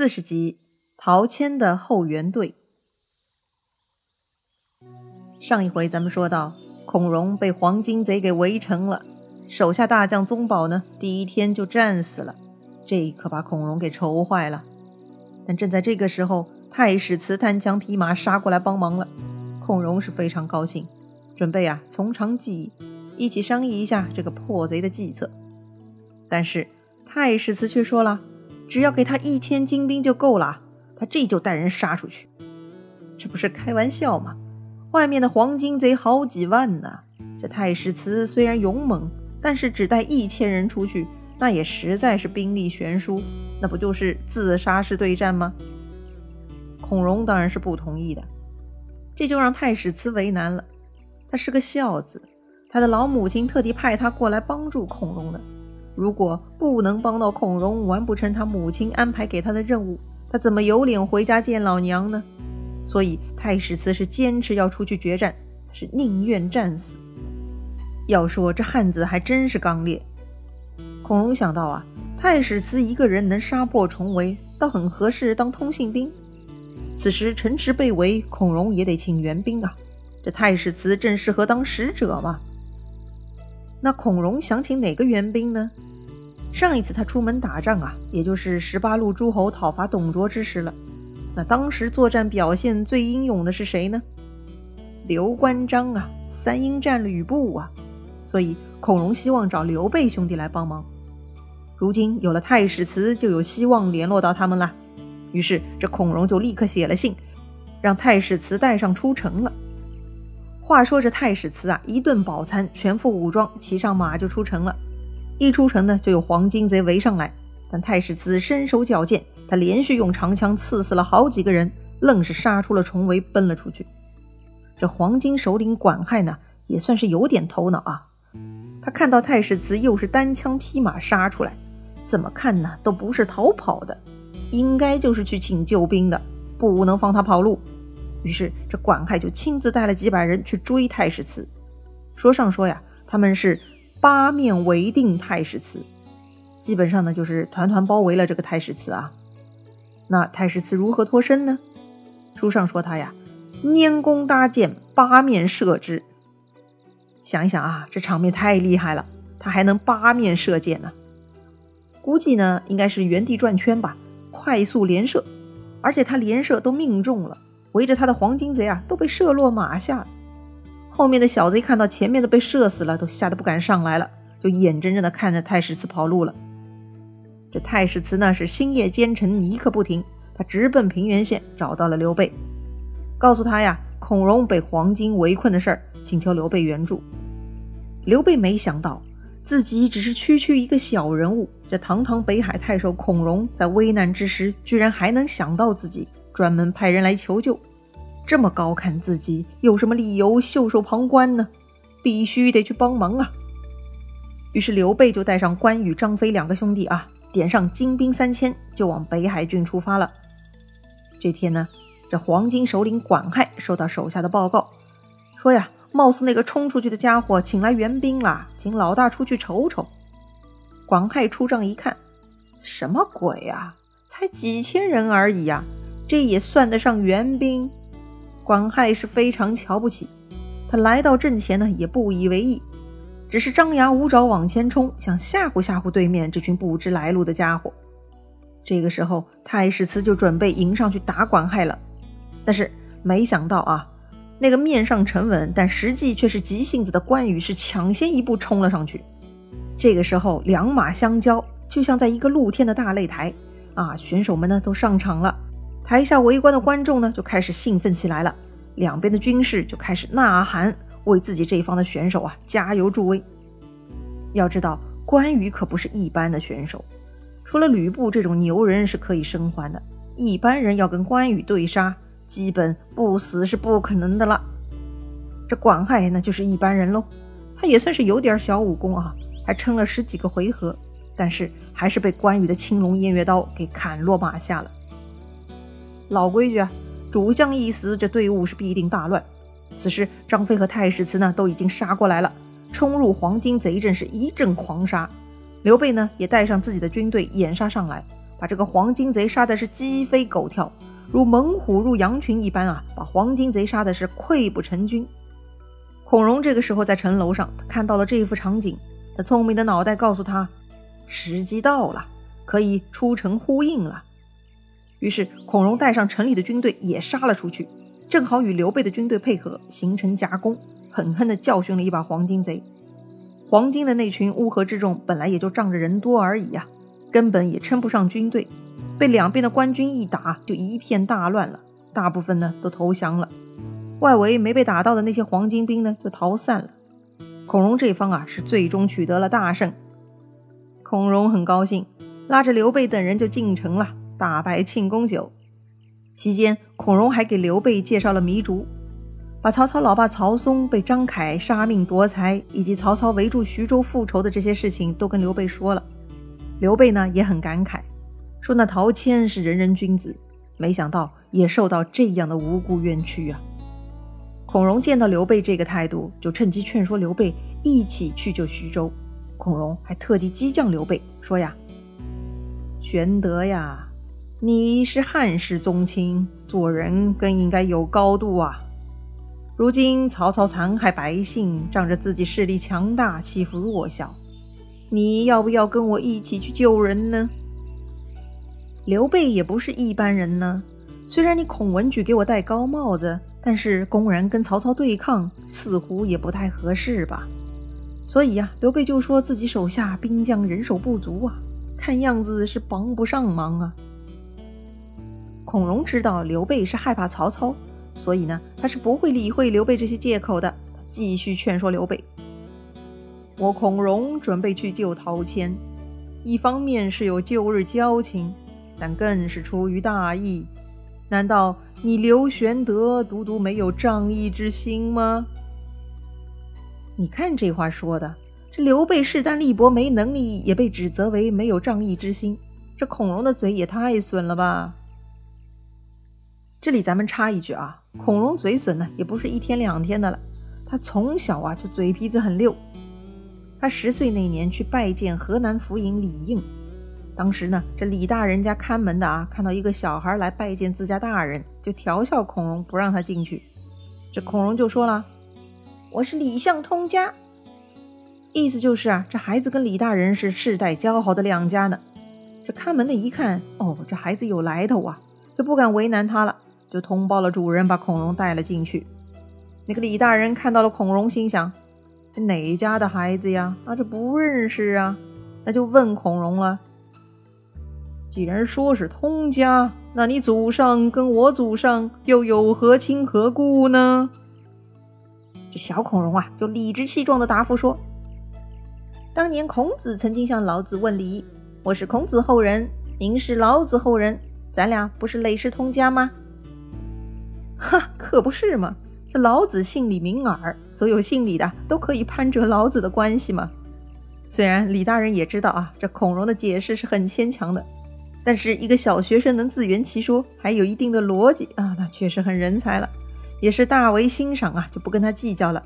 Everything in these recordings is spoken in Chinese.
四十集，陶谦的后援队。上一回咱们说到，孔融被黄金贼给围城了，手下大将宗保呢，第一天就战死了，这可把孔融给愁坏了。但正在这个时候，太史慈单枪匹马杀过来帮忙了，孔融是非常高兴，准备啊从长计议，一起商议一下这个破贼的计策。但是太史慈却说了。只要给他一千精兵就够了，他这就带人杀出去，这不是开玩笑吗？外面的黄金贼好几万呢，这太史慈虽然勇猛，但是只带一千人出去，那也实在是兵力悬殊，那不就是自杀式对战吗？孔融当然是不同意的，这就让太史慈为难了。他是个孝子，他的老母亲特地派他过来帮助孔融的。如果不能帮到孔融，完不成他母亲安排给他的任务，他怎么有脸回家见老娘呢？所以太史慈是坚持要出去决战，是宁愿战死。要说这汉子还真是刚烈。孔融想到啊，太史慈一个人能杀破重围，倒很合适当通信兵。此时城池被围，孔融也得请援兵啊。这太史慈正适合当使者嘛。那孔融想请哪个援兵呢？上一次他出门打仗啊，也就是十八路诸侯讨伐董卓之时了。那当时作战表现最英勇的是谁呢？刘关张啊，三英战吕布啊。所以孔融希望找刘备兄弟来帮忙。如今有了太史慈，就有希望联络到他们了。于是这孔融就立刻写了信，让太史慈带上出城了。话说这太史慈啊，一顿饱餐，全副武装，骑上马就出城了。一出城呢，就有黄金贼围上来。但太史慈身手矫健，他连续用长枪刺死了好几个人，愣是杀出了重围，奔了出去。这黄金首领管亥呢，也算是有点头脑啊。他看到太史慈又是单枪匹马杀出来，怎么看呢，都不是逃跑的，应该就是去请救兵的，不能放他跑路。于是，这管亥就亲自带了几百人去追太史慈。说上说呀，他们是八面围定太史慈，基本上呢就是团团包围了这个太史慈啊。那太史慈如何脱身呢？书上说他呀，拈弓搭箭，八面射之。想一想啊，这场面太厉害了，他还能八面射箭呢。估计呢，应该是原地转圈吧，快速连射，而且他连射都命中了。围着他的黄金贼啊，都被射落马下了。后面的小贼看到前面的被射死了，都吓得不敢上来了，就眼睁睁地看着太史慈跑路了。这太史慈呢，是星夜兼程，一刻不停。他直奔平原县，找到了刘备，告诉他呀，孔融被黄金围困的事儿，请求刘备援助。刘备没想到，自己只是区区一个小人物，这堂堂北海太守孔融，在危难之时，居然还能想到自己。专门派人来求救，这么高看自己，有什么理由袖手旁观呢？必须得去帮忙啊！于是刘备就带上关羽、张飞两个兄弟啊，点上精兵三千，就往北海郡出发了。这天呢，这黄金首领管亥收到手下的报告，说呀，貌似那个冲出去的家伙请来援兵了，请老大出去瞅瞅。管亥出帐一看，什么鬼啊？才几千人而已呀！这也算得上援兵，管亥是非常瞧不起。他来到阵前呢，也不以为意，只是张牙舞爪往前冲，想吓唬吓唬对面这群不知来路的家伙。这个时候，太史慈就准备迎上去打管亥了。但是没想到啊，那个面上沉稳，但实际却是急性子的关羽是抢先一步冲了上去。这个时候，两马相交，就像在一个露天的大擂台啊，选手们呢都上场了。台下围观的观众呢，就开始兴奋起来了。两边的军士就开始呐喊，为自己这一方的选手啊加油助威。要知道，关羽可不是一般的选手，除了吕布这种牛人是可以生还的，一般人要跟关羽对杀，基本不死是不可能的了。这管亥那就是一般人喽，他也算是有点小武功啊，还撑了十几个回合，但是还是被关羽的青龙偃月刀给砍落马下了。老规矩啊，主将一死，这队伍是必定大乱。此时，张飞和太史慈呢都已经杀过来了，冲入黄金贼阵是一阵狂杀。刘备呢也带上自己的军队掩杀上来，把这个黄金贼杀的是鸡飞狗跳，如猛虎入羊群一般啊，把黄金贼杀的是溃不成军。孔融这个时候在城楼上，他看到了这一幅场景，他聪明的脑袋告诉他，时机到了，可以出城呼应了。于是孔融带上城里的军队也杀了出去，正好与刘备的军队配合，形成夹攻，狠狠地教训了一把黄金贼。黄金的那群乌合之众本来也就仗着人多而已呀，根本也称不上军队，被两边的官军一打，就一片大乱了。大部分呢都投降了，外围没被打到的那些黄金兵呢就逃散了。孔融这方啊是最终取得了大胜，孔融很高兴，拉着刘备等人就进城了，大摆庆功酒。期间，孔融还给刘备介绍了糜竺。把曹操老爸曹嵩被张凯杀命夺财，以及曹操围住徐州复仇的这些事情都跟刘备说了。刘备呢也很感慨，说那陶谦是仁人君子，没想到也受到这样的无辜冤屈啊。孔融见到刘备这个态度，就趁机劝说刘备一起去救徐州。孔融还特地激将刘备说呀：“玄德呀，你是汉室宗亲，做人更应该有高度啊。”如今曹操残害百姓，仗着自己势力强大欺负弱小，你要不要跟我一起去救人呢？刘备也不是一般人呢。虽然你孔文举给我戴高帽子，但是公然跟曹操对抗，似乎也不太合适吧。所以呀，刘备就说自己手下兵将人手不足啊，看样子是帮不上忙啊。孔融知道刘备是害怕曹操。所以呢，他是不会理会刘备这些借口的。继续劝说刘备：“我孔融准备去救陶谦，一方面是有旧日交情，但更是出于大义。难道你刘玄德独独没有仗义之心吗？”你看这话说的，这刘备势单力薄，没能力，也被指责为没有仗义之心。这孔融的嘴也太损了吧！这里咱们插一句啊，孔融嘴损呢，也不是一天两天的了。他从小啊就嘴皮子很溜。他十岁那年去拜见河南府尹李应，当时呢，这李大人家看门的啊，看到一个小孩来拜见自家大人，就调笑孔融，不让他进去。这孔融就说了：“我是李相通家。”意思就是啊，这孩子跟李大人是世代交好的两家呢。这看门的一看，哦，这孩子有来头啊，就不敢为难他了。就通报了主人，把孔融带了进去。那个李大人看到了孔融，心想：这哪家的孩子呀？啊，这不认识啊！那就问孔融了：既然说是通家，那你祖上跟我祖上又有何亲何故呢？这小孔融啊，就理直气壮的答复说：当年孔子曾经向老子问礼，我是孔子后人，您是老子后人，咱俩不是累世通家吗？哈，可不是嘛！这老子姓李名耳，所有姓李的都可以攀折老子的关系嘛。虽然李大人也知道啊，这孔融的解释是很牵强的，但是一个小学生能自圆其说，还有一定的逻辑啊，那确实很人才了，也是大为欣赏啊，就不跟他计较了。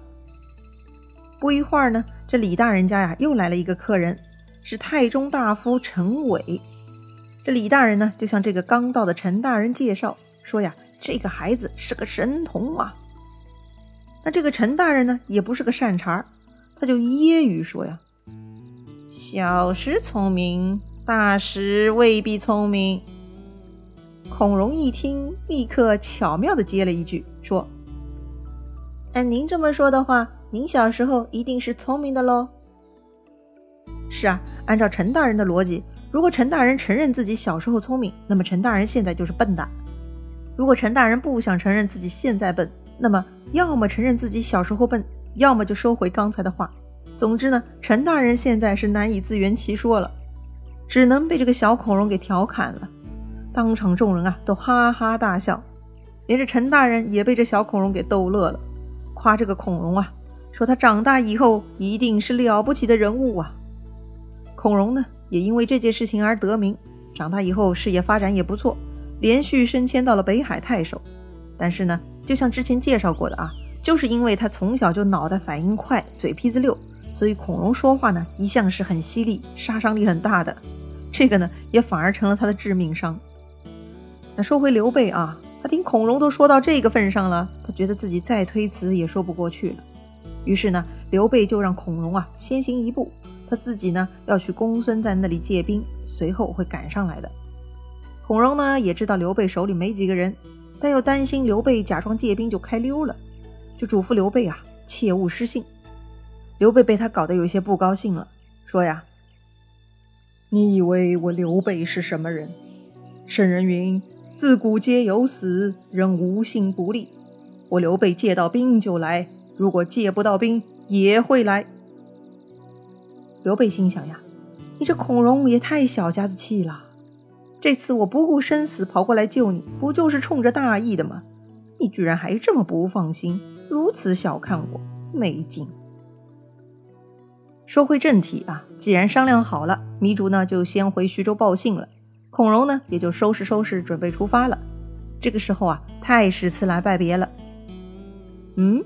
不一会儿呢，这李大人家呀又来了一个客人，是太中大夫陈伟。这李大人呢就向这个刚到的陈大人介绍说呀。这个孩子是个神童啊！那这个陈大人呢，也不是个善茬他就揶揄说呀：“小时聪明，大时未必聪明。”孔融一听，立刻巧妙的接了一句说：“按您这么说的话，您小时候一定是聪明的喽？”是啊，按照陈大人的逻辑，如果陈大人承认自己小时候聪明，那么陈大人现在就是笨的。如果陈大人不想承认自己现在笨，那么要么承认自己小时候笨，要么就收回刚才的话。总之呢，陈大人现在是难以自圆其说了，只能被这个小孔融给调侃了。当场众人啊都哈哈大笑，连着陈大人也被这小孔融给逗乐了，夸这个孔融啊，说他长大以后一定是了不起的人物啊。孔融呢也因为这件事情而得名，长大以后事业发展也不错。连续升迁到了北海太守，但是呢，就像之前介绍过的啊，就是因为他从小就脑袋反应快，嘴皮子溜，所以孔融说话呢一向是很犀利，杀伤力很大的。这个呢也反而成了他的致命伤。那说回刘备啊，他听孔融都说到这个份上了，他觉得自己再推辞也说不过去了。于是呢，刘备就让孔融啊先行一步，他自己呢要去公孙瓒那里借兵，随后会赶上来的。孔融呢也知道刘备手里没几个人，但又担心刘备假装借兵就开溜了，就嘱咐刘备啊切勿失信。刘备被他搞得有些不高兴了，说呀：“你以为我刘备是什么人？圣人云：自古皆有死，人无信不立。我刘备借到兵就来，如果借不到兵也会来。”刘备心想呀：“你这孔融也太小家子气了。”这次我不顾生死跑过来救你，不就是冲着大义的吗？你居然还这么不放心，如此小看我，没劲。说回正题啊，既然商量好了，糜竺呢就先回徐州报信了，孔融呢也就收拾收拾，准备出发了。这个时候啊，太史慈来拜别了。嗯，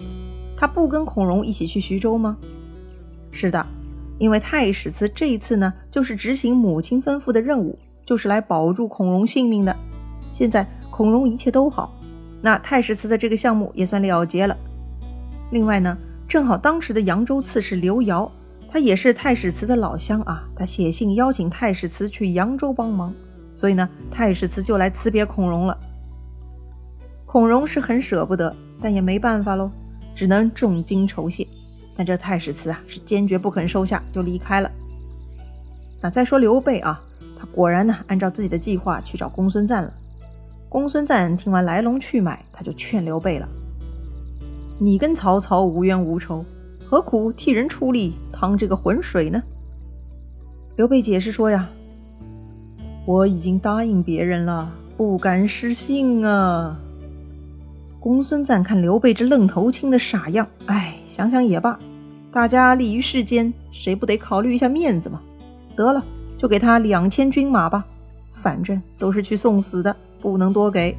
他不跟孔融一起去徐州吗？是的，因为太史慈这一次呢，就是执行母亲吩咐的任务。就是来保住孔融性命的。现在孔融一切都好，那太史慈的这个项目也算了结了。另外呢，正好当时的扬州刺史刘繇，他也是太史慈的老乡啊，他写信邀请太史慈去扬州帮忙，所以呢，太史慈就来辞别孔融了。孔融是很舍不得，但也没办法喽，只能重金酬谢。但这太史慈啊，是坚决不肯收下，就离开了。那再说刘备啊。他果然呢，按照自己的计划去找公孙瓒了。公孙瓒听完来龙去脉，他就劝刘备了：“你跟曹操无冤无仇，何苦替人出力趟这个浑水呢？”刘备解释说：“呀，我已经答应别人了，不敢失信啊。”公孙瓒看刘备这愣头青的傻样，哎，想想也罢，大家立于世间，谁不得考虑一下面子嘛？得了。就给他两千军马吧，反正都是去送死的，不能多给。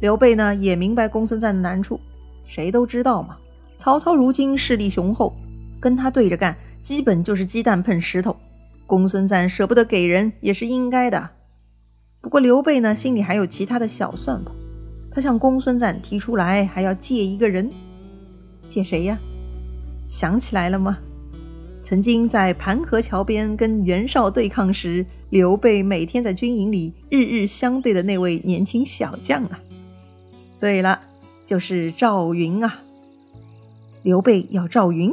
刘备呢也明白公孙瓒的难处，谁都知道嘛。曹操如今势力雄厚，跟他对着干，基本就是鸡蛋碰石头。公孙瓒舍不得给人也是应该的。不过刘备呢心里还有其他的小算盘，他向公孙瓒提出来还要借一个人，借谁呀？想起来了吗？曾经在盘河桥边跟袁绍对抗时，刘备每天在军营里日日相对的那位年轻小将啊！对了，就是赵云啊！刘备要赵云，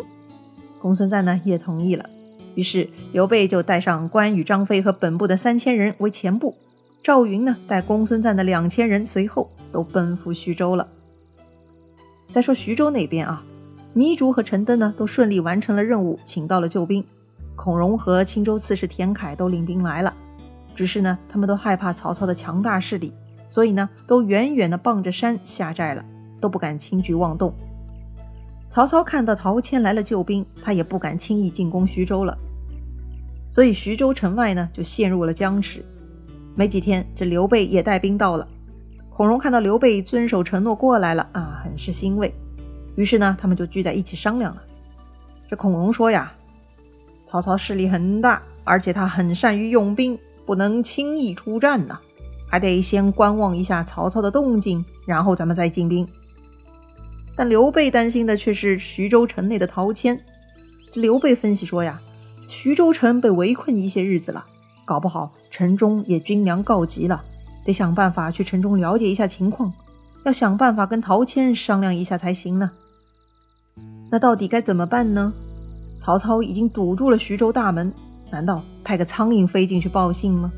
公孙瓒呢也同意了。于是刘备就带上关羽、张飞和本部的三千人为前部，赵云呢带公孙瓒的两千人随后，都奔赴徐州了。再说徐州那边啊。糜竺和陈登呢，都顺利完成了任务，请到了救兵。孔融和青州刺史田楷都领兵来了，只是呢，他们都害怕曹操的强大势力，所以呢，都远远的傍着山下寨了，都不敢轻举妄动。曹操看到陶谦来了救兵，他也不敢轻易进攻徐州了，所以徐州城外呢，就陷入了僵持。没几天，这刘备也带兵到了。孔融看到刘备遵守承诺过来了啊，很是欣慰。于是呢，他们就聚在一起商量了。这孔融说呀：“曹操势力很大，而且他很善于用兵，不能轻易出战呐，还得先观望一下曹操的动静，然后咱们再进兵。”但刘备担心的却是徐州城内的陶谦。这刘备分析说呀：“徐州城被围困一些日子了，搞不好城中也军粮告急了，得想办法去城中了解一下情况，要想办法跟陶谦商量一下才行呢。”那到底该怎么办呢？曹操已经堵住了徐州大门，难道派个苍蝇飞进去报信吗？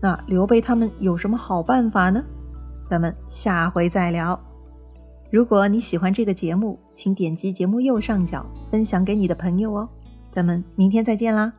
那刘备他们有什么好办法呢？咱们下回再聊。如果你喜欢这个节目，请点击节目右上角分享给你的朋友哦。咱们明天再见啦！